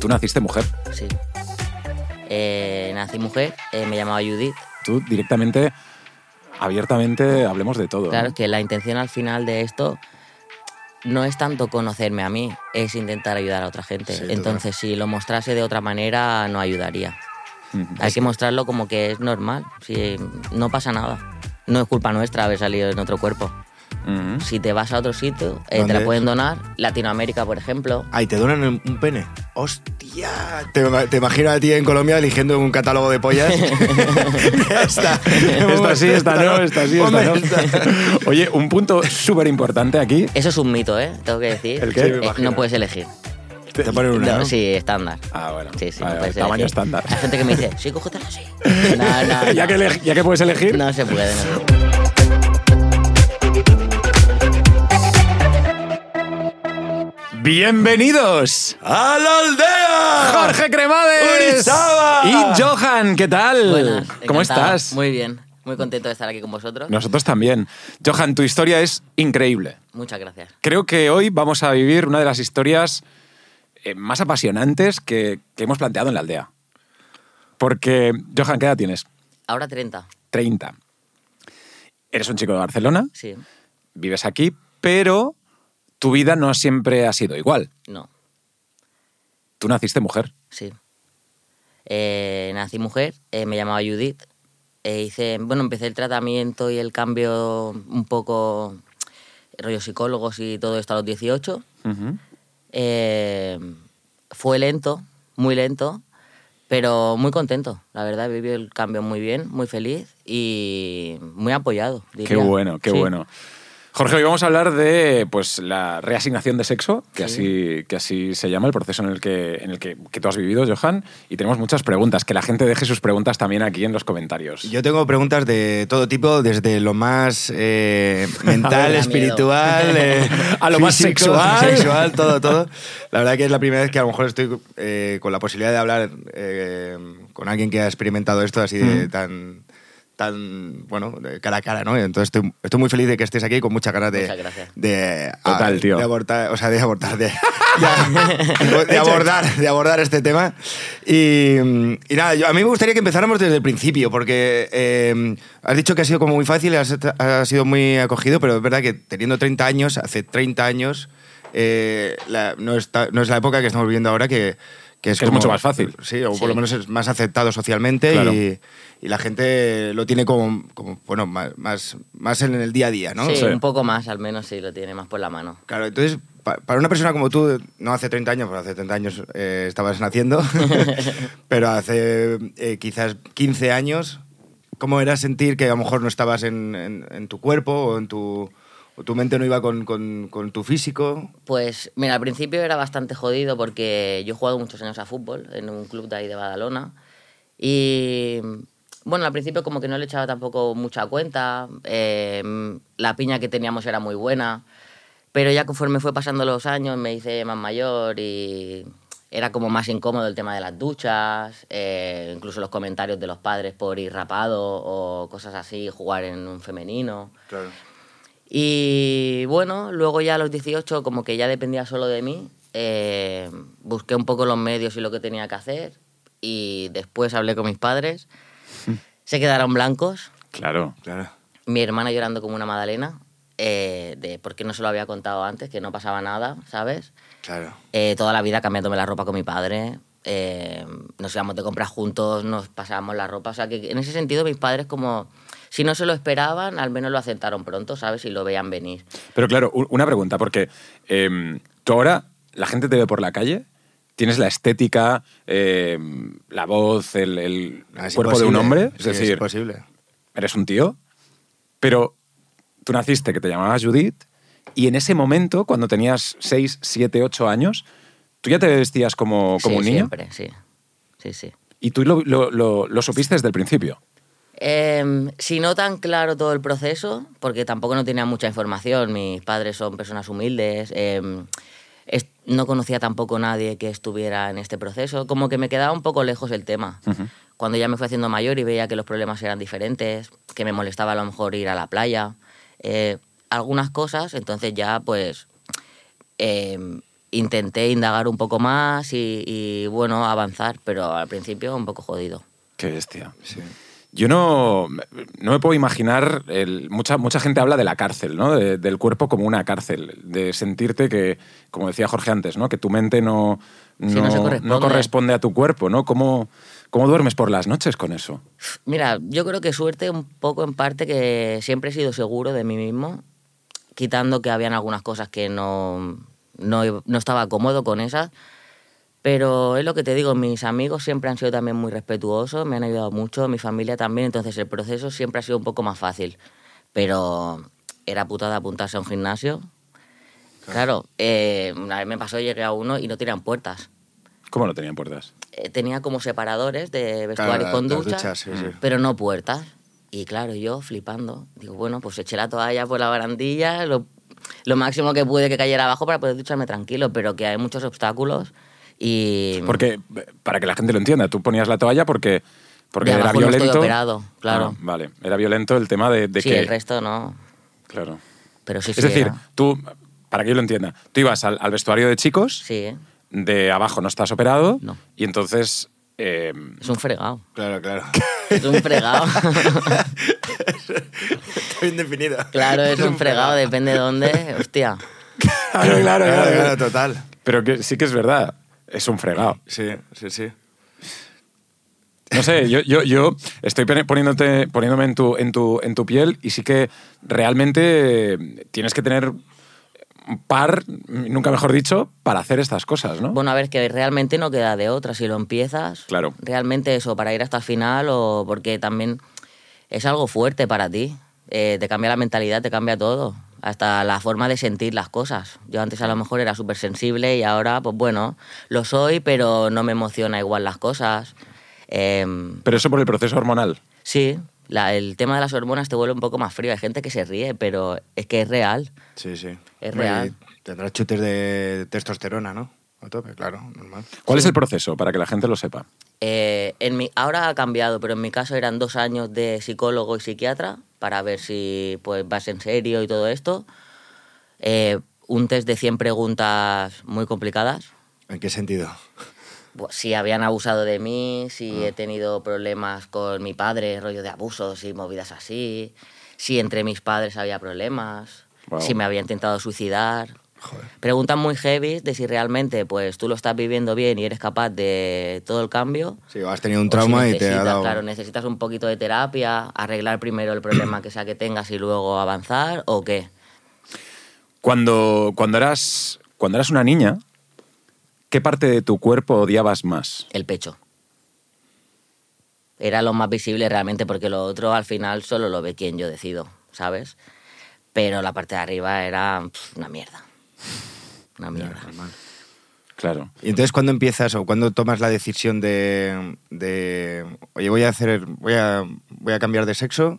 Tú naciste mujer. Sí. Eh, nací mujer, eh, me llamaba Judith. Tú directamente, abiertamente, hablemos de todo. Claro, ¿no? que la intención al final de esto no es tanto conocerme a mí, es intentar ayudar a otra gente. Sí, total. Entonces, si lo mostrase de otra manera, no ayudaría. Hay que mostrarlo como que es normal, si no pasa nada. No es culpa nuestra haber salido en otro cuerpo. Si te vas a otro sitio, eh, ¿Dónde te la pueden donar. Latinoamérica, por ejemplo. Ay, ¿te donan un pene? ¡Hostia! Te, te imagino a ti en Colombia eligiendo un catálogo de pollas. esta. Esta sí, esta no, esta sí, esta no. Oye, un punto súper importante aquí. Eso es un mito, ¿eh? Tengo que decir. ¿El qué? Sí, Eh, no puedes elegir. Te ponen una, No, ¿no? Sí, estándar. Ah, bueno. Sí, sí, Vale, no tamaño elegir. estándar. Hay gente que me dice, sí, cógetela así. No, no, ya, que ya que puedes elegir. No se puede, no Bienvenidos. ¡A la aldea! Jorge Cremades y Johan, ¿qué tal? Buenas. ¿Cómo encantado. estás? Muy bien. Muy contento de estar aquí con vosotros. Nosotros también. Johan, tu historia es increíble. Muchas gracias. Creo que hoy vamos a vivir una de las historias eh, más apasionantes que, que hemos planteado en la aldea. Porque, Johan, ¿qué edad tienes? Ahora 30. 30. Eres un chico de Barcelona, Sí. vives aquí, pero tu vida no siempre ha sido igual. No. Tú naciste mujer. Sí. Eh, nací mujer, eh, me llamaba Judith. eh, hice, bueno, empecé el tratamiento y el cambio un poco rollo psicólogos y todo esto a los 18. Ujú. Eh, fue lento, muy lento, pero muy contento. La verdad, viví el cambio muy bien, muy feliz y muy apoyado. Qué bueno, qué Sí. bueno. Jorge, hoy vamos a hablar de pues, la reasignación de sexo, que, Sí. así, que así se llama, el proceso en el, que, en el que, que tú has vivido, Johan. Y tenemos muchas preguntas. Que la gente deje sus preguntas también aquí en los comentarios. Yo tengo preguntas de todo tipo, desde lo más eh, Me mental, espiritual, eh, A lo más sexual. sexual, todo, todo. La verdad que es la primera vez que a lo mejor estoy eh, con la posibilidad de hablar eh, con alguien que ha experimentado esto así de Mm. tan tan bueno cara a cara no entonces estoy, estoy muy feliz de que estés aquí con muchas ganas de Muchas gracias. de, Total, a- tío. de abortar o sea de abortar de, de- de abordar de abordar este tema y, y nada yo- a mí me gustaría que empezáramos desde el principio porque eh, has dicho que ha sido como muy fácil has, ha sido muy acogido pero es verdad que teniendo 30 años hace 30 años eh, la- no, está- no es la época que estamos viviendo ahora que que es, Que es mucho más fácil. Sí, o Sí. por lo menos es más aceptado socialmente Claro. y, y la gente lo tiene como, como, bueno, más, más, más en el día a día, ¿no? Sí, Sí. un poco más, al menos sí lo tiene más por la mano. Claro, entonces, pa- para una persona como tú, no hace 30 años, porque hace 30 años eh, estabas naciendo, pero hace eh, quizás 15 años, ¿cómo era sentir que a lo mejor no estabas en, en- en tu cuerpo o en tu, o tu mente no iba con, con- con tu físico? Pues mira, al principio era bastante jodido porque yo he jugado muchos años a fútbol en un club de ahí de Badalona y bueno, al principio como que no le echaba tampoco mucha cuenta, eh, la piña que teníamos era muy buena, pero ya conforme fue pasando los años me hice más mayor y era como más incómodo el tema de las duchas, eh, incluso los comentarios de los padres por ir rapado o cosas así, jugar en un femenino. Claro. Y bueno, luego ya a los 18, como que ya dependía solo de mí, eh, busqué un poco los medios y lo que tenía que hacer. Y después hablé con mis padres. Se quedaron blancos. Claro. Claro. Mi hermana llorando como una magdalena. eh, de porque no se lo había contado antes, que no pasaba nada, ¿sabes? Claro. Eh, toda la vida cambiándome la ropa con mi padre. eh, nos íbamos de compras juntos, nos pasábamos la ropa. O sea, que en ese sentido mis padres como... Si no se lo esperaban, al menos lo aceptaron pronto, ¿sabes? Y lo veían venir. Pero claro, una pregunta, porque em, tú ahora, la gente te ve por la calle, tienes la estética, em, la voz, el, el Ah, cuerpo de un hombre, es Sí, decir, imposible. eres un tío, pero tú naciste que te llamabas Judith y en ese momento, cuando tenías 6, 7, 8 años, tú ya te vestías como, como Sí, un niño siempre, sí. Sí, sí. y tú lo, lo- lo- lo supiste desde el principio. Em, si no tan claro todo el proceso, porque tampoco no tenía mucha información, mis padres son personas humildes, em, es- no conocía tampoco nadie que estuviera en este proceso, como que me quedaba un poco lejos el tema. Ujú. Cuando ya me fui haciendo mayor y veía que los problemas eran diferentes, que me molestaba a lo mejor ir a la playa, eh, algunas cosas, entonces ya pues em, intenté indagar un poco más y, y, bueno, avanzar, pero al principio un poco jodido. Qué bestia. Yo no, no me puedo imaginar, el- mucha, mucha gente habla de la cárcel, ¿no? De- del cuerpo como una cárcel, de sentirte que, como decía Jorge antes, ¿no? que tu mente no, no se corresponde. corresponde a tu cuerpo. ¿no? ¿Cómo, ¿Cómo duermes por las noches con eso? Mira, yo creo que suerte un poco en parte que siempre he sido seguro de mí mismo, quitando que habían algunas cosas que no, no, no estaba cómodo con esas. Pero es lo que te digo, mis amigos siempre han sido también muy respetuosos, me han ayudado mucho, mi familia también, entonces el proceso siempre ha sido un poco más fácil. Pero era putada apuntarse a un gimnasio. Claro, eh, una vez me pasó, llegué a uno y no tenían puertas. ¿Cómo no tenían puertas? Eh, tenía como separadores de vestuario Claro, con ducha, duchas, sí, sí. pero no puertas. Y claro, yo flipando, digo, bueno, pues eché la toalla por la barandilla, lo, lo máximo que pude que cayera abajo para poder ducharme tranquilo, pero que hay muchos obstáculos y... Porque, para que la gente lo entienda, tú ponías la toalla porque, porque De era abajo no estoy violento. operado, claro. Ah, vale, era violento el tema de, de sí, que. el resto no, Claro. pero sí, Es sí decir, era. tú, para que yo lo entienda, tú ibas al, al vestuario de chicos, Sí, de abajo no estás operado, No. y entonces. eh, es un fregado. Claro, claro. Es un fregado. Está bien definido. claro, es un fregado, depende de dónde. Hostia. claro, claro, Claro, claro, total. Pero que sí que es verdad, es un fregado. Sí, sí, sí. No sé, yo, yo, yo estoy poniéndote, poniéndome en tu, en, tu, en tu piel y sí que realmente tienes que tener un par, nunca mejor dicho, para hacer estas cosas, ¿no? Bueno, a ver, que realmente no queda de otra. Si lo empiezas, Claro. realmente eso, para ir hasta el final o porque también es algo fuerte para ti. Eh, te cambia la mentalidad, te cambia todo. Hasta la forma de sentir las cosas. Yo antes a lo mejor era súper sensible y ahora, pues bueno, lo soy, pero no me emociona igual las cosas. Em, Pero eso por el proceso hormonal. sí, la- el tema de las hormonas te vuelve un poco más frío. Hay gente que se ríe, pero es que es real. Sí, sí. Es Hombre, real. Tendrás chutes de testosterona, ¿no? A tope, claro, normal. ¿Cuál es el proceso para que la gente lo sepa? Eh, en mi, ahora ha cambiado, pero en mi caso eran dos años de psicólogo y psiquiatra para ver si pues, vas en serio y todo esto. Eh, un test de 100 preguntas muy complicadas. ¿En qué sentido? Bu- Si habían abusado de mí, si he tenido problemas con mi padre, rollo de abusos y movidas así, si entre mis padres había problemas, si me había intentado suicidar. Joder. Preguntas muy heavy de si realmente pues tú lo estás viviendo bien y eres capaz de todo el cambio. Sí, has tenido un trauma si y te ha necesitas, dado... Claro, necesitas un poquito de terapia, arreglar primero el problema que sea que tengas y luego avanzar, o qué. Cuando, cuando, eras, cuando eras una niña, ¿qué parte de tu cuerpo odiabas más? El pecho. Era lo más visible realmente, porque lo otro al final solo lo ve quien yo decido, ¿sabes? Pero la parte de arriba era una mierda. Una mierda. Claro. Y entonces, ¿cuándo empiezas o cuándo tomas la decisión de, de, oye, voy a hacer, voy a, voy a cambiar de sexo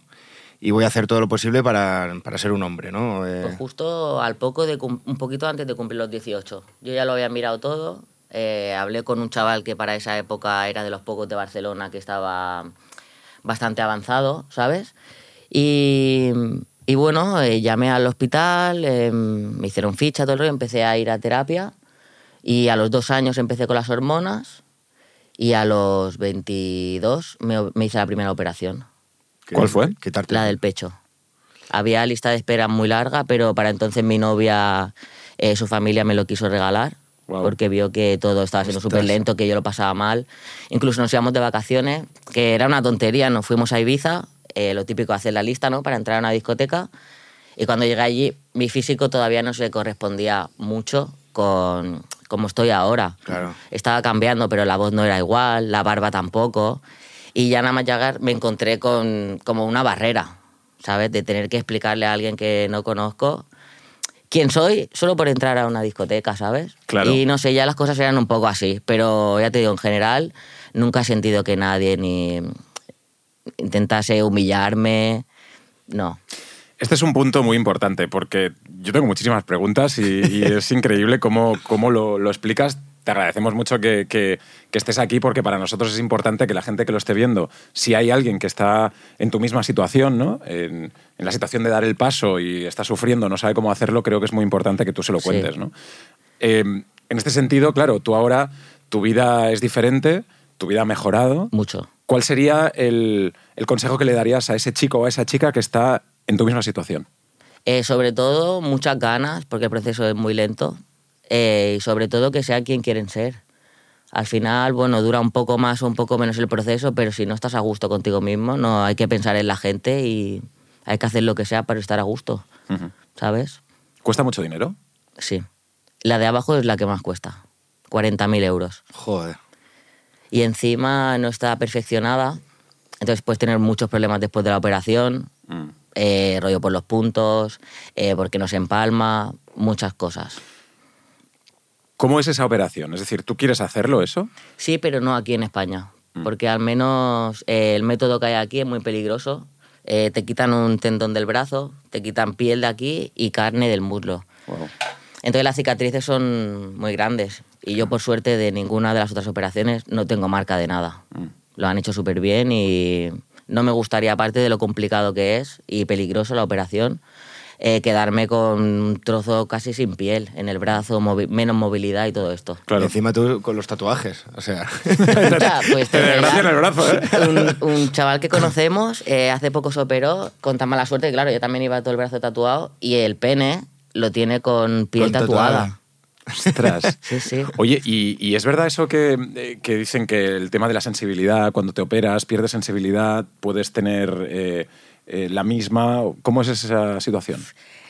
y voy a hacer todo lo posible para, para ser un hombre, ¿no? Eh, Pues justo al poco de un poquito antes de cumplir los 18. Yo ya lo había mirado todo. eh, hablé con un chaval que para esa época era de los pocos de Barcelona que estaba bastante avanzado, ¿sabes? Y, y bueno, eh, llamé al hospital, eh, me hicieron ficha, todo el rollo, empecé a ir a terapia. Y a los dos años empecé con las hormonas. Y a los 22 me, me hice la primera operación. ¿qué- ¿Cuál fue? quitarte- La del pecho. Había lista de espera muy larga, pero para entonces mi novia, eh, su familia me lo quiso regalar. Porque vio que todo estaba siendo súper lento, que yo lo pasaba mal. Incluso nos íbamos de vacaciones, que era una tontería. Nos fuimos a Ibiza, eh, lo típico, hacer la lista, ¿no? Para entrar a una discoteca. Y cuando llegué allí, mi físico todavía no se correspondía mucho con como estoy ahora. Claro. Estaba cambiando, pero la voz no era igual, la barba tampoco. Y ya nada más llegar me encontré con como una barrera, ¿sabes? De tener que explicarle a alguien que no conozco quién soy solo por entrar a una discoteca, ¿sabes? Claro. Y no sé, ya las cosas eran un poco así, pero ya te digo, en general nunca he sentido que nadie ni intentase humillarme, no. Este es un punto muy importante porque yo tengo muchísimas preguntas y, y es increíble cómo, cómo lo, lo explicas. Te agradecemos mucho que, que- que estés aquí porque para nosotros es importante que la gente que lo esté viendo, si hay alguien que está en tu misma situación, ¿no? en, en la situación de dar el paso y está sufriendo, no sabe cómo hacerlo, creo que es muy importante que tú se lo Sí. cuentes. ¿no? Eh, En este sentido, claro, tú ahora, tu vida es diferente, tu vida ha mejorado. Mucho. ¿Cuál sería el, el consejo que le darías a ese chico o a esa chica que está en tu misma situación? Eh, sobre todo, muchas ganas, porque el proceso es muy lento. Eh, y sobre todo, que sea quien quieren ser. Al final, bueno, dura un poco más o un poco menos el proceso, pero si no estás a gusto contigo mismo, no hay que pensar en la gente y hay que hacer lo que sea para estar a gusto, Ujú. ¿sabes? ¿Cuesta mucho dinero? Sí. La de abajo es la que más cuesta, 40.000 euros. Joder. Y encima no está perfeccionada, entonces puedes tener muchos problemas después de la operación, Mm. eh, rollo por los puntos, eh, porque no se empalma, muchas cosas. ¿Cómo es esa operación? Es decir, ¿tú quieres hacerlo eso? Sí, pero no aquí en España, Mm. porque al menos eh, el método que hay aquí es muy peligroso. Te quitan un tendón del brazo, te quitan piel de aquí y carne del muslo. Wow. Entonces las cicatrices son muy grandes y yo por suerte de ninguna de las otras operaciones no tengo marca de nada. Mm. Lo han hecho súper bien y no me gustaría, aparte de lo complicado que es y peligroso la operación, eh, quedarme con un trozo casi sin piel en el brazo, movi- menos movilidad y todo esto. Claro. Y encima tú con los tatuajes. O sea. Ya, pues Te en el brazo, ¿eh? un, un chaval que conocemos eh, hace poco se operó con tan mala suerte que, claro, yo también iba todo el brazo tatuado y el pene lo tiene con piel Con tatuada. Ostras. Sí, sí. Oye, ¿y, y es verdad eso que, eh, que dicen que el tema de la sensibilidad, cuando te operas, pierdes sensibilidad, puedes tener eh, eh, la misma? ¿Cómo es esa situación?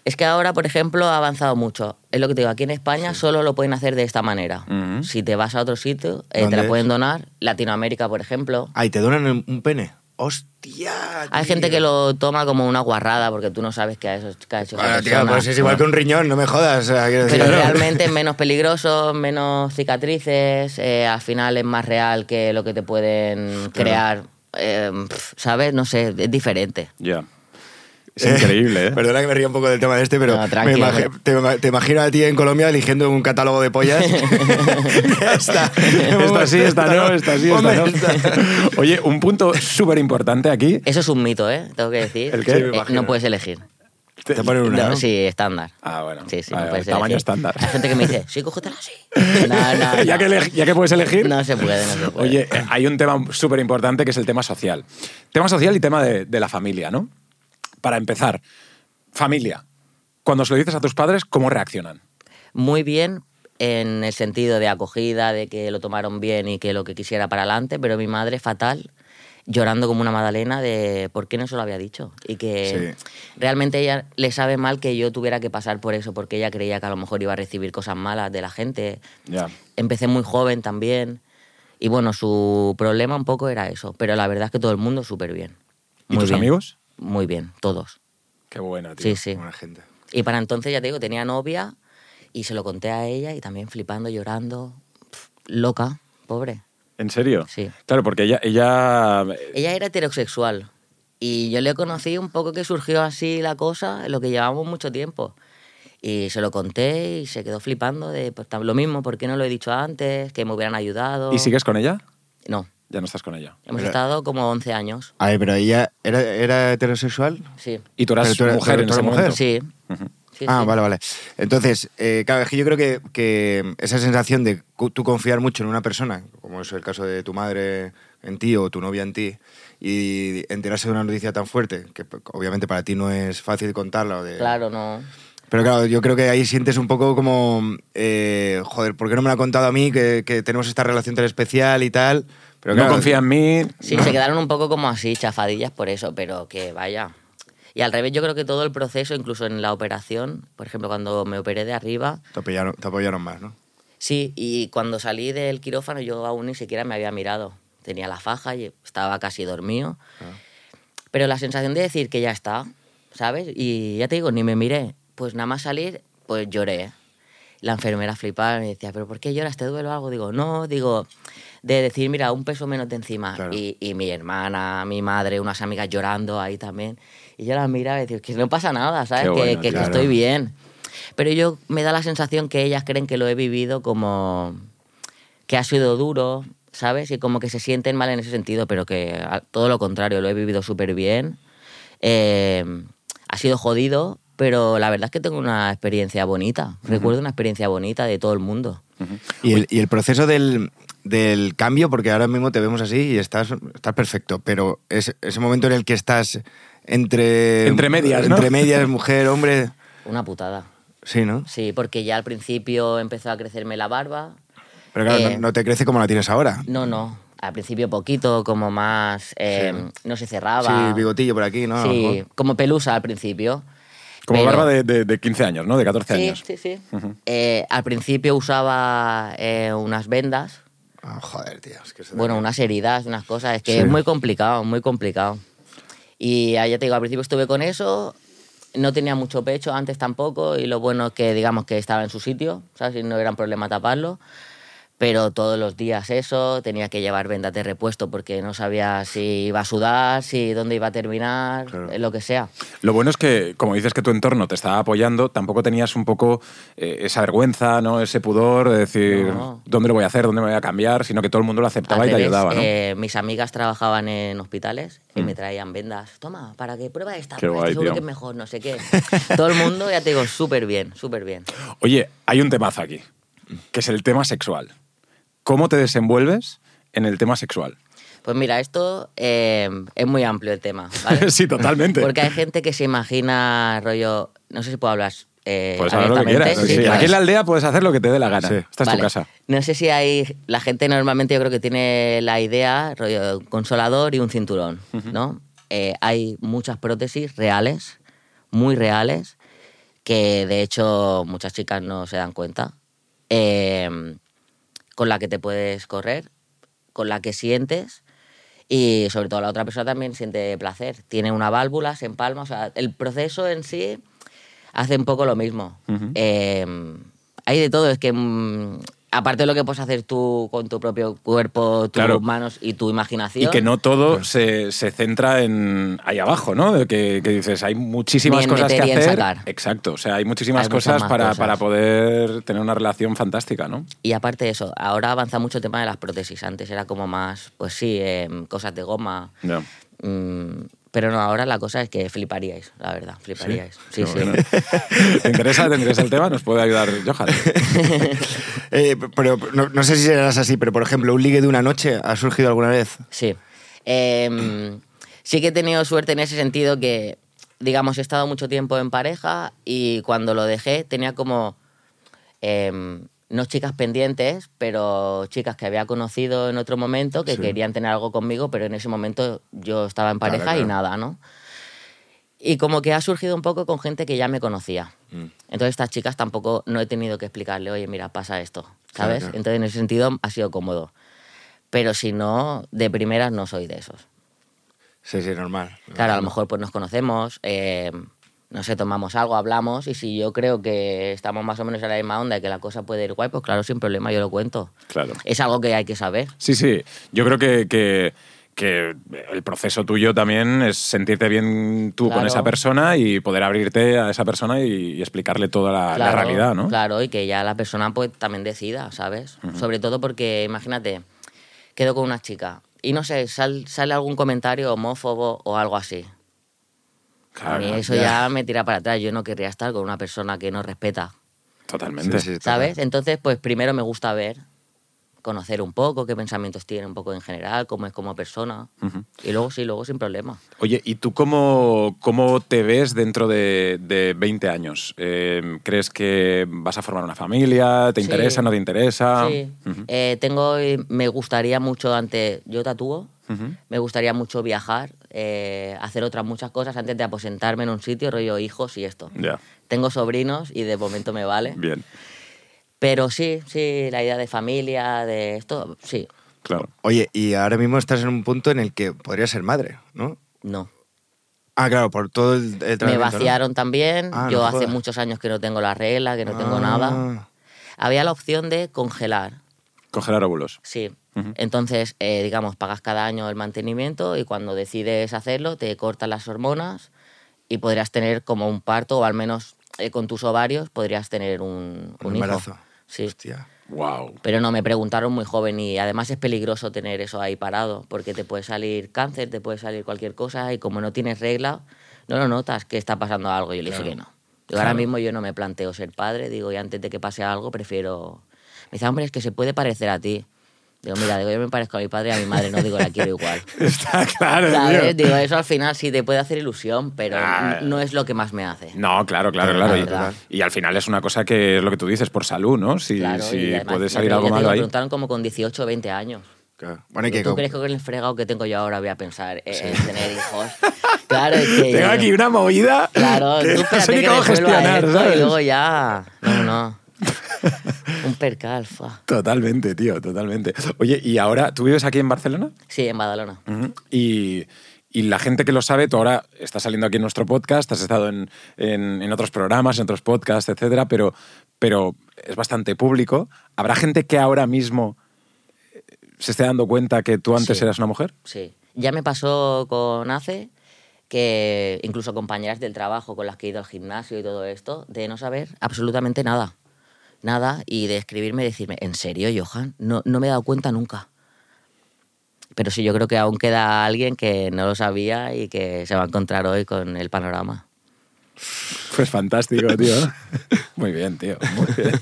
Es que ahora, por ejemplo, ha avanzado mucho. Es lo que te digo, aquí en España solo lo pueden hacer de esta manera. Si te vas a otro sitio, eh, ¿Dónde te la es? pueden donar. Latinoamérica, por ejemplo. Ay, te donan un pene. ¡Hostia! Hay tío. gente que lo toma como una guarrada porque tú no sabes qué ha hecho, qué ha hecho esa Bueno, tío, persona. pues es igual que un riñón, no me jodas. decir, Pero ¿no? realmente es menos peligroso, menos cicatrices, eh, al final es más real que lo que te pueden crear, eh, ¿sabes? No sé, es diferente. Ya. Es increíble, ¿eh? Perdona que me ría un poco del tema de este, pero No, me imagi- te, te imagino a ti en Colombia eligiendo un catálogo de pollas. esta, Esta sí, esta no, esta sí, esta no. Oye, un punto súper importante aquí. Eso es un mito, ¿eh? Tengo que decir. ¿El qué? Sí, Eh, no puedes elegir. Te ponen una, No, ¿no? Sí, estándar. Ah, bueno. Sí, sí, Vale, no puedes tamaño elegir. estándar. Hay gente que me dice, sí, cógetela así. No, no, ya, que ya que puedes elegir. No se puede, no se puede. Oye, eh, hay un tema súper importante que es el tema social. Tema social y tema de, de la familia, ¿no? Para empezar, familia. Cuando se lo dices a tus padres, ¿cómo reaccionan? muy bien en el sentido de acogida, de que lo tomaron bien y que lo que quisiera para adelante, pero mi madre fatal, llorando como una magdalena de por qué no se lo había dicho. Y que Sí. realmente ella le sabe mal que yo tuviera que pasar por eso, porque ella creía que a lo mejor iba a recibir cosas malas de la gente. Empecé muy joven también. Y bueno, su problema un poco era eso, pero la verdad es que todo el mundo súper bien. ¿Y Muy tus bien. amigos? Muy bien, todos. Qué bueno, tío. Sí, sí. Buena gente. Y para entonces, ya te digo, tenía novia y se lo conté a ella y también flipando, llorando, pf, loca, pobre. ¿En serio? Sí. Claro, porque ella, ella Ella era heterosexual y yo le conocí un poco que surgió así la cosa, en lo que llevamos mucho tiempo. Y se lo conté y se quedó flipando de pues, lo mismo, ¿por qué no lo he dicho antes? Que me hubieran ayudado. ¿Y sigues con ella? No, Ya no estás con ella. hemos Pero- estado como 11 años. A ver, pero ella era, era heterosexual. Sí, Y tú eras tú eras- mujer tú en ese mujer. momento. sí. Ujú. sí, ah, sí. vale, vale. Entonces, eh, claro, es que yo creo que, que esa sensación de tú confiar mucho en una persona, como es el caso de tu madre en ti o tu novia en ti, y enterarse de una noticia tan fuerte, que obviamente para ti no es fácil contarla. O de, Claro, no. Pero claro, yo creo que ahí sientes un poco como, eh, joder, ¿por qué no me lo ha contado a mí? Que, que tenemos esta relación tan especial y tal. Pero no claro, confía en mí. Sí, se quedaron un poco como así, chafadillas por eso, pero que vaya. Y al revés, yo creo que todo el proceso, incluso en la operación, por ejemplo, cuando me operé de arriba, Te apoyaron, te apoyaron más, ¿no? sí, y cuando salí del quirófano yo aún ni siquiera me había mirado. Tenía la faja y estaba casi dormido. Pero la sensación de decir que ya está, ¿sabes? Y ya te digo, ni me miré. Pues nada más salir, pues lloré. La enfermera flipaba y me decía, ¿pero por qué lloras? ¿Te duele algo? Digo, no, digo, de decir, mira, un peso menos de encima. Claro. Y, y mi hermana, mi madre, unas amigas llorando ahí también. Y yo las miraba y decía, que no pasa nada, ¿sabes? Que, bueno, que- que claro. estoy bien. Pero yo me da la sensación que ellas creen que lo he vivido como que ha sido duro, ¿sabes? Y como que se sienten mal en ese sentido, pero que todo lo contrario, lo he vivido súper bien. Eh, ha sido jodido, pero la verdad es que tengo una experiencia bonita. Recuerdo una experiencia bonita de todo el mundo. Y el, y el proceso del, del cambio, porque ahora mismo te vemos así y estás, estás perfecto, pero es, ese momento en el que estás entre... Entre medias, ¿no? Entre medias, mujer, hombre... Una putada. Sí, ¿no? Sí, porque ya al principio empezó a crecerme la barba. Pero claro, Eh, no, no te crece como la tienes ahora. No, no. Al principio poquito, como más... eh, Sí. No se cerraba. Sí, bigotillo por aquí, ¿no? Sí, como pelusa al principio. Como Pero- barba de, de- de 15 años, ¿no? De 14 Sí, años. sí, sí. Eh, al principio usaba eh, unas vendas, Ah, joder, tío. Es que se bueno, unas heridas, unas cosas. Es que Sí. es muy complicado, muy complicado. Y ah, ya te digo, al principio estuve con eso, no tenía mucho pecho antes tampoco, y lo bueno es que, digamos, que estaba en su sitio, ¿sabes? Y no era un problema taparlo. Pero todos los días eso, tenía que llevar vendas de repuesto porque no sabía si iba a sudar, si dónde iba a terminar, Claro. lo que sea. Lo bueno es que, como dices que tu entorno te estaba apoyando, tampoco tenías un poco eh, esa vergüenza, ¿no? Ese pudor de decir, No. ¿dónde lo voy a hacer? ¿Dónde me voy a cambiar? Sino que todo el mundo lo aceptaba Al y te ayudaba, ¿no? Mm. eh, mis amigas trabajaban en hospitales y me traían vendas. Toma, para que prueba esta, Qué guay, seguro tío. que es mejor, no sé qué. Todo el mundo, ya te digo, súper bien, súper bien. Oye, hay un temazo aquí, que es el tema sexual. ¿Cómo te desenvuelves en el tema sexual? Pues mira, esto eh, es muy amplio el tema, ¿vale? sí, totalmente. Porque hay gente que se imagina rollo, no sé si puedo hablar eh, Puedes hablar lo que quieras. Sí, Sí. Aquí en la aldea puedes hacer lo que te dé la gana. Sí. Esta es Vale. tu casa. No sé si hay. La gente normalmente yo creo que tiene la idea, rollo, consolador y un cinturón, ¿no? Eh, hay muchas prótesis reales, muy reales, que de hecho muchas chicas no se dan cuenta, eh, con la que te puedes correr, con la que sientes. Y sobre todo la otra persona también siente placer. Tiene una válvula, se empalma. O sea, el proceso en sí hace un poco lo mismo. Eh, hay de todo. Es que, mm, aparte de lo que puedes hacer tú con tu propio cuerpo, tus Claro. manos y tu imaginación. Y que no todo se, se centra en ahí abajo, ¿no? De que, que dices, hay muchísimas cosas que hacer. sacar. Exacto, o sea, hay muchísimas Hay cosas para, cosas. para poder tener una relación fantástica, ¿no? Y aparte de eso, ahora avanza mucho el tema de las prótesis. Antes era como más, pues sí, em, cosas de goma. Mm, pero no, ahora la cosa es que fliparíais, la verdad, fliparíais. Sí, sí. bueno. ¿Te interesa, ¿Te interesa el tema? ¿Nos puede ayudar Johan? Eh, pero no, no sé si serás así, pero por ejemplo, un ligue de una noche ha surgido alguna vez. Sí. Em, sí que he tenido suerte en ese sentido que, digamos, he estado mucho tiempo en pareja y cuando lo dejé tenía como, em, no chicas pendientes, pero chicas que había conocido en otro momento que Sí. querían tener algo conmigo, pero en ese momento yo estaba en Claro, pareja y claro. nada, ¿no? Y como que ha surgido un poco con gente que ya me conocía. Mm. Entonces estas chicas tampoco no he tenido que explicarle, oye, mira, pasa esto, ¿sabes? claro. Entonces en ese sentido ha sido cómodo. Pero si no, de primeras no soy de esos. Sí, sí, normal. Claro, a lo mejor pues nos conocemos, eh, no sé, tomamos algo, hablamos y si yo creo que estamos más o menos en la misma onda y que la cosa puede ir guay, pues claro, sin problema yo lo cuento. Claro. Es algo que hay que saber. Sí, sí. Yo creo que, que, que el proceso tuyo también es sentirte bien tú con esa persona y poder abrirte a esa persona y, y explicarle toda la, realidad, ¿no? Claro, y que ya la persona pues también decida, ¿sabes? Sobre todo porque, imagínate, quedo con una chica y no sé, sal- sale algún comentario homófobo o algo así. Claro, a mí eso ya. me tira para atrás. Yo no querría estar con una persona que no respeta, Totalmente. Sí, sí, total. ¿sabes? Entonces, pues primero me gusta ver, conocer un poco qué pensamientos tiene un poco en general, cómo es como persona. Y luego sí, luego sin problema. Oye, ¿y tú cómo, cómo te ves dentro de, de 20 años? Eh, ¿Crees que vas a formar una familia? ¿Te Sí. interesa? ¿No te interesa? Sí. Eh, tengo, me gustaría mucho antes, yo tatúo, me gustaría mucho viajar, eh, hacer otras muchas cosas antes de aposentarme en un sitio, rollo hijos y esto. Tengo sobrinos y de momento me vale. bien, Pero sí, sí, la idea de familia, de esto, sí, claro. Oye, y ahora mismo estás en un punto en el que podrías ser madre, ¿no? no. Ah, claro, por todo el, el Me vaciaron también. Ah, Yo no hace jodas. muchos años que no tengo la regla, que no tengo Ah. nada. Había la opción de congelar. Congelar óvulos. Sí. Entonces, eh, digamos, pagas cada año el mantenimiento y cuando decides hacerlo te cortan las hormonas y podrías tener como un parto o al menos eh, con tus ovarios podrías tener un, Un un hijo. embarazo. Sí. Hostia. Wow. Pero no, me preguntaron muy joven y además es peligroso tener eso ahí parado porque te puede salir cáncer, te puede salir cualquier cosa y como no tienes regla, no lo notas que está pasando algo. Yo le dije que no. Digo, ahora mismo yo no me planteo ser padre, digo, y antes de que pase algo prefiero... Me dice, hombre, es que se puede parecer a ti. Digo, mira, digo, yo me parezco a mi padre y a mi madre, no digo, la quiero igual. Está claro, ¿Sabes? tío. Digo, eso al final sí te puede hacer ilusión, pero Ah. no es lo que más me hace. No, claro, claro, La claro. Y-. Y, al final es una cosa que es lo que tú dices, por salud, ¿no? Si, Claro, si y además, puede salir algo malo digo, Me ahí. preguntaron como con 18 o 20 años. Claro. Bueno, que ¿Tú crees que con el fregado que tengo yo ahora voy a pensar en, en tener hijos? Claro, es que... Tengo aquí una movida Claro, que tú no espérate sé ni que cómo gestionar, esto ¿sabes? y luego ya... No, no. Un percal, fa. Totalmente, tío, totalmente. Oye, ¿y ahora tú vives aquí en Barcelona? Sí, en Badalona. Y, y la gente que lo sabe, tú ahora estás saliendo aquí en nuestro podcast, has estado en, en- en otros programas, en otros podcasts, etcétera, pero, pero es bastante público. ¿Habrá gente que ahora mismo eh, se esté dando cuenta que tú antes Sí. eras una mujer? Sí. Ya me pasó con ACE que incluso compañeras del trabajo con las que he ido al gimnasio y todo esto, de no saber absolutamente nada. Nada, y de escribirme y decirme, ¿en serio, Johan? No, no me he dado cuenta nunca. Pero sí, yo creo que aún queda alguien que no lo sabía y que se va a encontrar hoy con el panorama. Pues fantástico, tío. Muy bien, tío. Muy bien.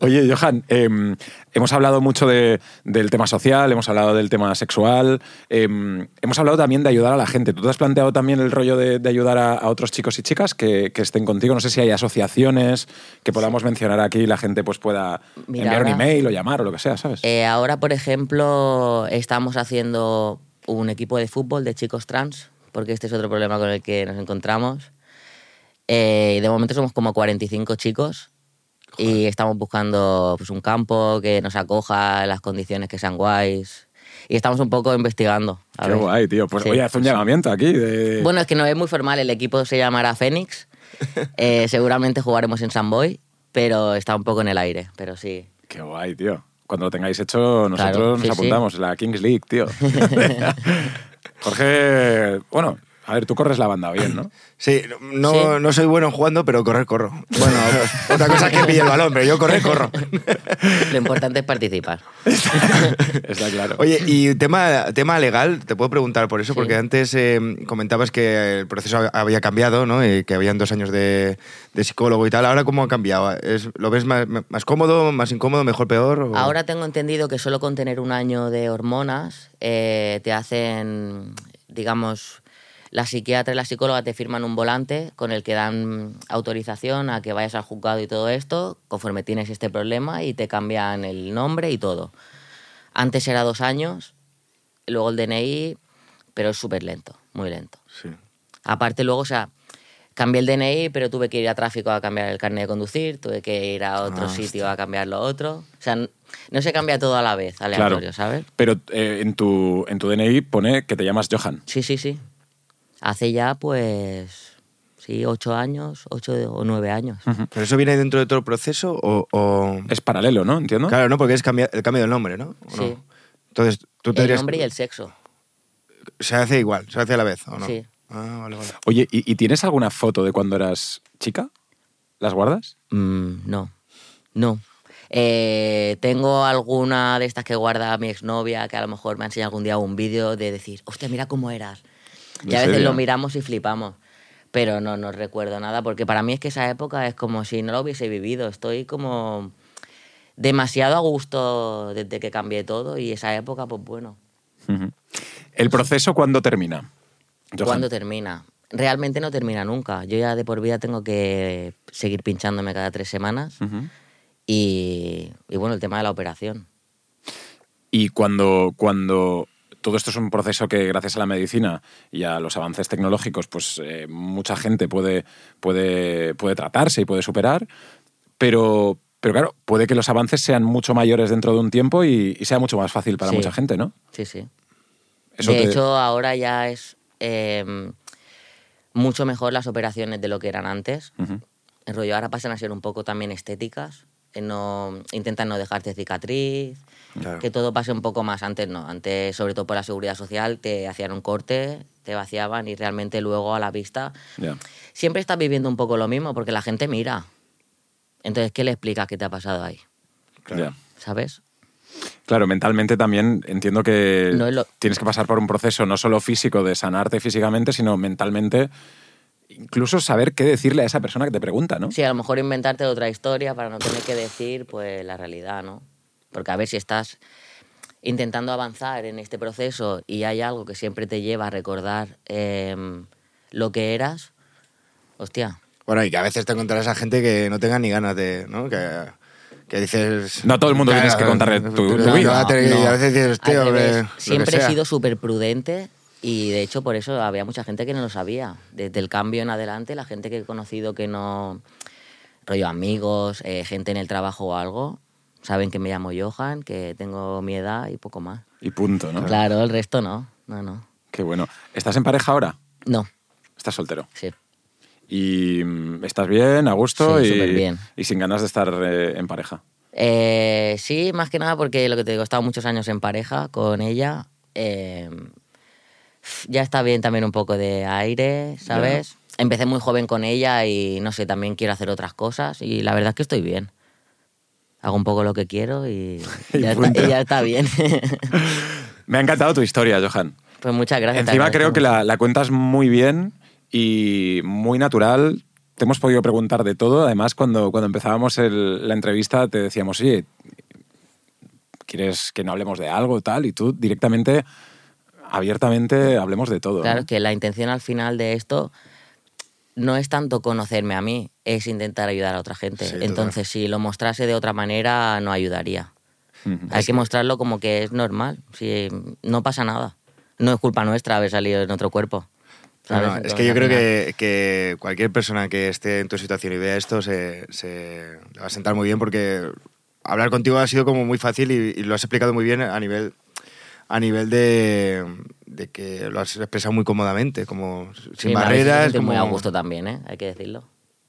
Oye, Johan, em, hemos hablado mucho de- del tema social, hemos hablado del tema sexual, em, hemos hablado también de ayudar a la gente. ¿Tú te has planteado también el rollo de, de ayudar a, a otros chicos y chicas que, que estén contigo? No sé si hay asociaciones que podamos mencionar aquí y la gente pues pueda Mira, enviar un email o llamar o lo que sea, ¿sabes? Eh, ahora, por ejemplo, estamos haciendo un equipo de fútbol de chicos trans, porque este es otro problema con el que nos encontramos. Eh, de momento somos como 45 chicos y estamos buscando pues, un campo que nos acoja las condiciones que sean guays. Y estamos un poco investigando. a Qué ver. guay, tío. Pues Sí, oye, haz un sí. llamamiento aquí. de- Bueno, es que no es muy formal. El equipo se llamará Fénix. Eh, seguramente jugaremos en San Boy, pero está un poco en el aire. Pero sí. Qué guay, tío. Cuando lo tengáis hecho, nosotros Claro, nos sí, sí. apuntamos, la Kings League, tío. Jorge, bueno, a ver, tú corres la banda bien, ¿no? Sí, no, Sí. no soy bueno jugando, pero correr, corro. Bueno, otra cosa es que pille el balón, pero yo correr, corro. Lo importante es participar. Está claro. Oye, y tema, tema legal, te puedo preguntar por eso, Sí. porque antes eh, comentabas que el proceso había cambiado, ¿no? Y que habían dos años de, de psicólogo y tal. ¿Ahora cómo ha cambiado? ¿Es, ¿Lo ves más, más cómodo, más incómodo, mejor, peor? o- Ahora tengo entendido que solo con tener un año de hormonas eh, te hacen, digamos, la psiquiatra y la psicóloga te firman un volante con el que dan autorización a que vayas al juzgado y todo esto, conforme tienes este problema, y te cambian el nombre y todo. Antes era dos años, luego el DNI, pero es súper lento, muy lento. Sí. Aparte luego, o sea, cambié el DNI, pero tuve que ir a tráfico a cambiar el carnet de conducir, tuve que ir a otro Ah, sitio a cambiar lo otro. O sea, no se cambia todo a la vez, aleatorio, ¿sabes? Pero eh, en, tu, en tu DNI pone que te llamas Johan. Sí, sí, sí. Hace ya, pues, sí, ocho años, ocho o nueve años. ¿Pero eso viene dentro de todo el proceso o...? o- Es paralelo, ¿no? Entiendo. Claro, ¿no? Porque es cambia- el cambio del nombre, ¿no? ¿O no? Sí. Entonces, tú El tendrías... nombre y el sexo. Se hace igual, se hace a la vez, ¿o no? Sí. Ah, vale, vale. Oye, ¿y, y tienes alguna foto de cuando eras chica? ¿Las guardas? Mm, no, no. Eh, tengo alguna de estas que guarda mi exnovia que a lo mejor me ha enseñado algún día un vídeo de decir, hostia, mira cómo eras. ¿En Y a veces serio? lo miramos y flipamos. Pero no, no recuerdo nada, porque para mí es que esa época es como si no lo hubiese vivido. Estoy como demasiado a gusto desde que cambié todo y esa época, pues bueno. ¿El proceso cuándo termina? ¿Cuándo termina? Realmente no termina nunca. Yo ya de por vida tengo que seguir pinchándome cada tres semanas. Y, y bueno, el tema de la operación. Y cuando, cuando todo esto es un proceso que gracias a la medicina y a los avances tecnológicos, pues eh, mucha gente puede, puede, puede tratarse y puede superar, pero, pero claro, puede que los avances sean mucho mayores dentro de un tiempo y, y sea mucho más fácil para Sí. mucha gente, ¿no? Sí, sí. Eso de te- hecho, ahora ya es eh, mucho mejor las operaciones de lo que eran antes. Ujú. El rollo ahora pasan a ser un poco también estéticas. No, intentan no dejarte cicatriz, Claro. que todo pase un poco más. Antes no, antes sobre todo por la seguridad social te hacían un corte, te vaciaban y realmente luego a la vista Ya. siempre estás viviendo un poco lo mismo porque la gente mira. Entonces, ¿qué le explicas qué te ha pasado ahí? Claro. Ya. ¿Sabes? Claro, mentalmente también entiendo que No lo- tienes que pasar por un proceso no solo físico de sanarte físicamente, sino mentalmente incluso saber qué decirle a esa persona que te pregunta, ¿no? Sí, a lo mejor inventarte otra historia para no tener que decir pues la realidad, ¿no? Porque a ver si estás intentando avanzar en este proceso y hay algo que siempre te lleva a recordar em, lo que eras, hostia. Bueno, y que a veces te encontrarás a gente que no tenga ni ganas de, ¿no? Que, que dices... No a todo el mundo tienes que contarle tu- tu no, vida. no, te- y No, a veces dices, tío, revés. que siempre he sido súper prudente y de hecho por eso había mucha gente que no lo sabía. Desde el cambio en adelante, la gente que he conocido que no, rollo amigos, eh, gente en el trabajo o algo, saben que me llamo Johan, que tengo mi edad y poco más. Y punto, ¿no? Claro, el resto no, no, no. Qué bueno. ¿Estás en pareja ahora? No, Estás soltero. sí. Y mm, estás bien, a gusto Sí, y, superbién. y sin ganas de estar eh, en pareja. Eh, sí, más que nada porque lo que te digo, he estado muchos años en pareja con ella. eh, ya está bien también un poco de aire, ¿sabes? Empecé muy joven con ella y no sé, también quiero hacer otras cosas y la verdad es que estoy bien. Hago un poco lo que quiero y, Y ya, está, y ya está bien. Me ha encantado tu historia, Johan. pues muchas gracias. Encima creo que la, la cuentas muy bien y muy natural. Te hemos podido preguntar de todo. Además, cuando, cuando empezábamos el- la entrevista te decíamos, oye, ¿quieres que no hablemos de algo tal? Y tú directamente, abiertamente, hablemos de todo. Claro, ¿no? que la intención al final de esto no es tanto conocerme a mí, es intentar ayudar a otra gente. Sí, total. Entonces, si lo mostrase de otra manera, no ayudaría. Hay que mostrarlo como que es normal, si no pasa nada. No es culpa nuestra haber salido en otro cuerpo. No, ¿sabes? no, es que yo creo que, que cualquier persona que esté en tu situación y vea esto se, va a sentar muy bien porque hablar contigo ha sido como muy fácil y, y lo has explicado muy bien a nivel a nivel de, de que lo has expresado muy cómodamente, como sin Sí, barreras. Como, muy a gusto también, ¿eh? Hay que decirlo.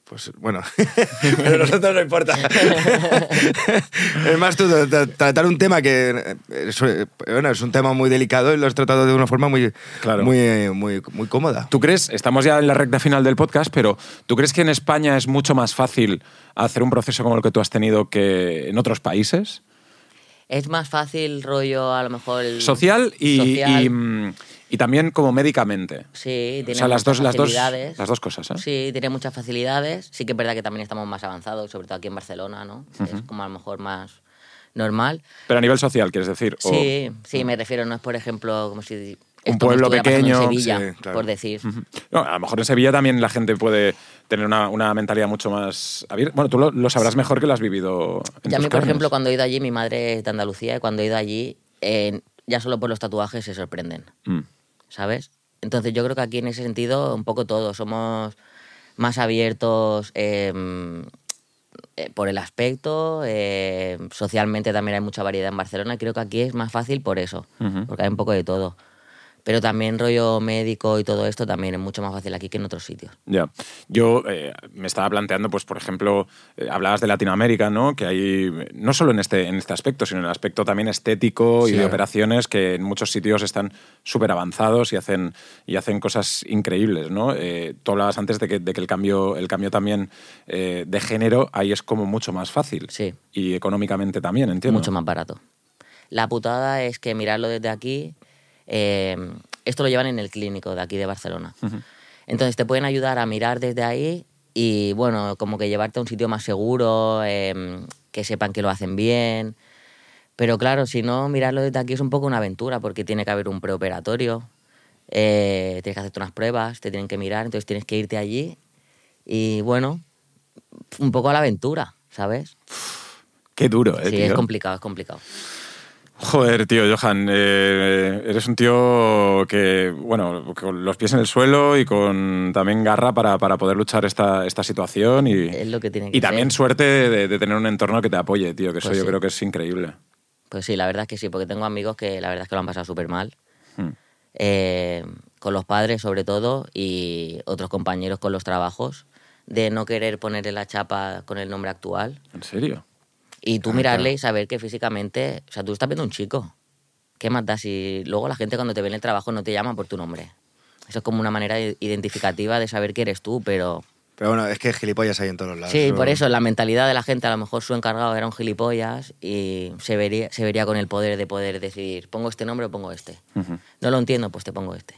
Pues bueno, pero a nosotros no importa. es más, tú tra- tra- tratar un tema que eh, es, eh, bueno, es un tema muy delicado y lo has tratado de una forma muy, Claro. muy, eh, muy, muy cómoda. ¿Tú crees, estamos ya en la recta final del podcast, pero ¿tú crees que en España es mucho más fácil hacer un proceso como el que tú has tenido que en otros países? Es más fácil rollo, a lo mejor... el- Social y, social. y, mm, y también como médicamente. Sí, tiene O sea, las muchas dos, las, dos, facilidades. las dos cosas, ¿eh? Sí, tiene muchas facilidades. Sí que es verdad que también estamos más avanzados, sobre todo aquí en Barcelona, ¿no? Es como a lo mejor más normal. Pero a nivel social, quieres decir. O- Sí, sí, me refiero, no es por ejemplo como si... Un pueblo pequeño, En Sevilla, sí, claro. por decir. No, a lo mejor en Sevilla también la gente puede tener una, una mentalidad mucho más abierta. Bueno, tú lo, lo sabrás mejor que lo has vivido. En Y a mí, por carnes. ejemplo, cuando he ido allí, mi madre es de Andalucía, y cuando he ido allí, eh, ya solo por los tatuajes se sorprenden, Mm. ¿sabes? Entonces yo creo que aquí en ese sentido, un poco todos, somos más abiertos eh, eh, por el aspecto, eh, socialmente también hay mucha variedad en Barcelona, y creo que aquí es más fácil por eso, porque hay un poco de todo. Pero también rollo médico y todo esto también es mucho más fácil aquí que en otros sitios. Ya. Yo eh, me estaba planteando, pues, por ejemplo, eh, hablabas de Latinoamérica, ¿no? Que hay, no solo en este, en este aspecto, sino en el aspecto también estético y de operaciones que en muchos sitios están súper avanzados y hacen, y hacen cosas increíbles, ¿no? Eh, tú hablabas antes de que, de que el, cambio, el cambio también eh, de género ahí es como mucho más fácil. Sí. Y económicamente también, entiendo. Mucho más barato. La putada es que mirarlo desde aquí, eh, esto lo llevan en el clínico de aquí de Barcelona. Entonces te pueden ayudar a mirar desde ahí y, bueno, como que llevarte a un sitio más seguro, eh, que sepan que lo hacen bien. Pero claro, si no, mirarlo desde aquí es un poco una aventura porque tiene que haber un preoperatorio, eh, tienes que hacerte unas pruebas, te tienen que mirar, entonces tienes que irte allí y, bueno, un poco a la aventura, ¿sabes? Qué duro, ¿eh, sí, es complicado, es complicado. Joder, tío, Johan, eh, eres un tío que, bueno, con los pies en el suelo y con también garra para, para poder luchar esta, esta situación y, Es lo que tiene que y también ser. suerte de, de tener un entorno que te apoye, tío, que eso Pues yo sí. creo que es increíble. Pues sí, la verdad es que sí, porque tengo amigos que la verdad es que lo han pasado súper mal. Hmm. Eh, con los padres sobre todo y otros compañeros con los trabajos, de no querer ponerle la chapa con el nombre actual. ¿En serio? Y tú Ah, mirarle claro. y saber que físicamente, o sea, tú estás viendo un chico. ¿Qué más da si luego la gente cuando te ve en el trabajo no te llama por tu nombre? Eso es como una manera identificativa de saber que eres tú, pero... Pero bueno, es que gilipollas hay en todos lados. Sí, por eso, la mentalidad de la gente, a lo mejor su encargado era un gilipollas y se vería, se vería con el poder de poder decidir, pongo este nombre o pongo este. Ujú. No lo entiendo, pues te pongo este.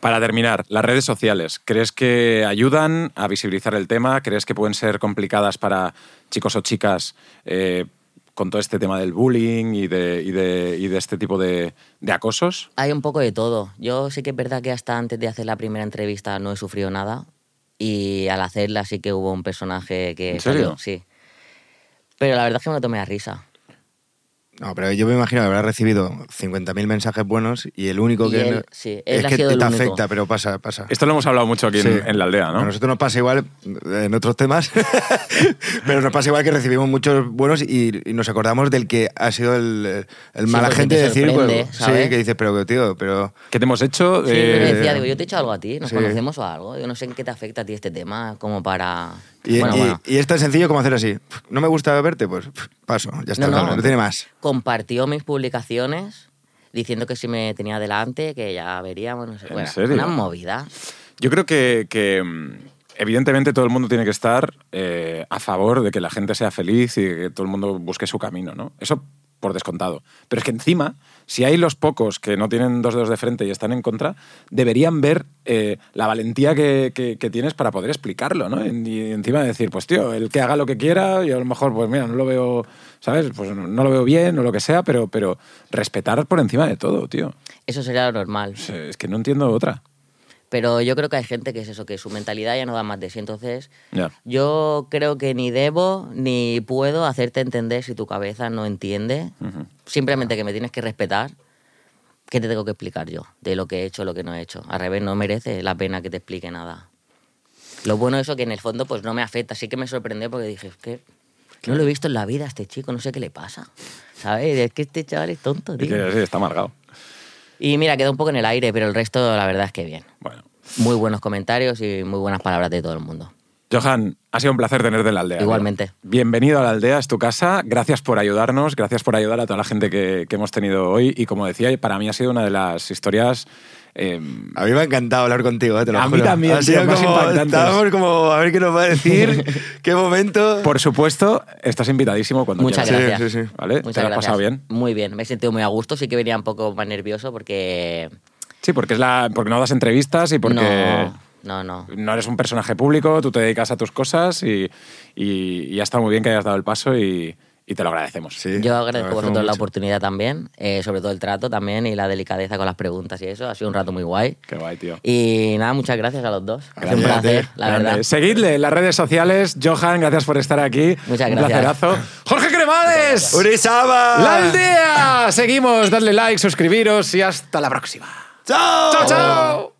Para terminar, las redes sociales, ¿crees que ayudan a visibilizar el tema? ¿Crees que pueden ser complicadas para chicos o chicas eh, con todo este tema del bullying y de, y de- y de este tipo de, de acosos? Hay un poco de todo. Yo sí que es verdad que hasta antes de hacer la primera entrevista no he sufrido nada. Y al hacerla sí que hubo un personaje que. ¿En serio? salió, sí. Pero la verdad es que me lo tomé a risa. No, pero yo me imagino que habrá recibido 50.000 mensajes buenos y el único Y que... él, no- sí, él es ha que sido te el único. afecta, pero pasa, pasa. Esto lo hemos hablado mucho aquí en, Sí. en la aldea, A ¿no? nosotros nos pasa igual en otros temas, pero nos pasa igual que recibimos muchos buenos y, y nos acordamos del que ha sido el, el Sí, mala porque gente te decir, sorprende, pues, ¿sabes? sí, que dices, pero tío, pero ¿Qué te hemos hecho? Sí, Eh, yo decía, digo, yo te he hecho algo a ti, nos sí. conocemos o algo. Yo no sé en qué te afecta a ti este tema, como para. Y, bueno, y- bueno. y es tan sencillo como hacer así. No me gusta verte, pues paso, ya está, No, no, no. tiene más. Compartió mis publicaciones diciendo que si me tenía delante, que ya veríamos, no sé. ¿En Bueno, serio? Una movida. Yo creo que, que, mm, evidentemente todo el mundo tiene que estar eh, a favor de que la gente sea feliz y que todo el mundo busque su camino, ¿no? Eso por descontado. Pero es que encima, si hay los pocos que no tienen dos dedos de frente y están en contra, deberían ver eh, la valentía que, que- que tienes para poder explicarlo, ¿no? Y encima decir, pues tío, el que haga lo que quiera, y a lo mejor, pues mira, no lo veo, ¿sabes? Pues no, lo veo bien o lo que sea, pero, pero respetar por encima de todo, tío. Eso sería lo normal. Es que no entiendo otra. Pero yo creo que hay gente que es eso, que su mentalidad ya no da más de sí. Entonces, Ya. yo creo que ni debo ni puedo hacerte entender si tu cabeza no entiende. Ujú. Simplemente que me tienes que respetar. ¿Qué te tengo que explicar yo de lo que he hecho, lo que no he hecho? Al revés, no merece la pena que te explique nada. Lo bueno es eso que en el fondo pues no me afecta. Sí que me sorprendió porque dije, que no lo he visto en la vida a este chico, no sé qué le pasa. ¿Sabes? Es que este chaval es tonto, Es tío. que sí, está amargado. Y mira, quedó un poco en el aire, pero el resto la verdad es que bien. Bueno. Muy buenos comentarios y muy buenas palabras de todo el mundo. Johan, ha sido un placer tenerte en la aldea. Igualmente. Bienvenido a la aldea, es tu casa. Gracias por ayudarnos, gracias por ayudar a toda la gente que, que hemos tenido hoy. Y como decía, para mí ha sido una de las historias. Eh, A mí me ha encantado hablar contigo, eh, te lo A mí juro. también, Ha tío, sido más como, impactantes. estábamos como, a ver qué nos va a decir, qué momento. por supuesto, estás invitadísimo cuando Muchas quieras. gracias. sí, sí. ¿Vale? Muchas ¿Te lo has gracias. pasado bien? Muy bien, me he sentido muy a gusto. Sí que venía un poco más nervioso porque. Sí, porque, es la, porque no das entrevistas y porque. No, no, no. no eres un personaje público, tú te dedicas a tus cosas y, y, y ha estado muy bien que hayas dado el paso y, y te lo agradecemos. Sí, Yo agradezco a vosotros la mucho. oportunidad también, eh, sobre todo el trato también y la delicadeza con las preguntas y eso. Ha sido un rato muy guay. Qué guay, tío. Y nada, muchas gracias a los dos. Ha sido un Gracias ti. placer, la Grande. verdad. Seguidle en las redes sociales. Johan, gracias por estar aquí. Muchas Un gracias. placerazo. Jorge Cremades. ¡Urizaba! La aldea. Seguimos, dadle like, suscribiros y hasta la próxima. ¡Chao! ¡Chao, chao!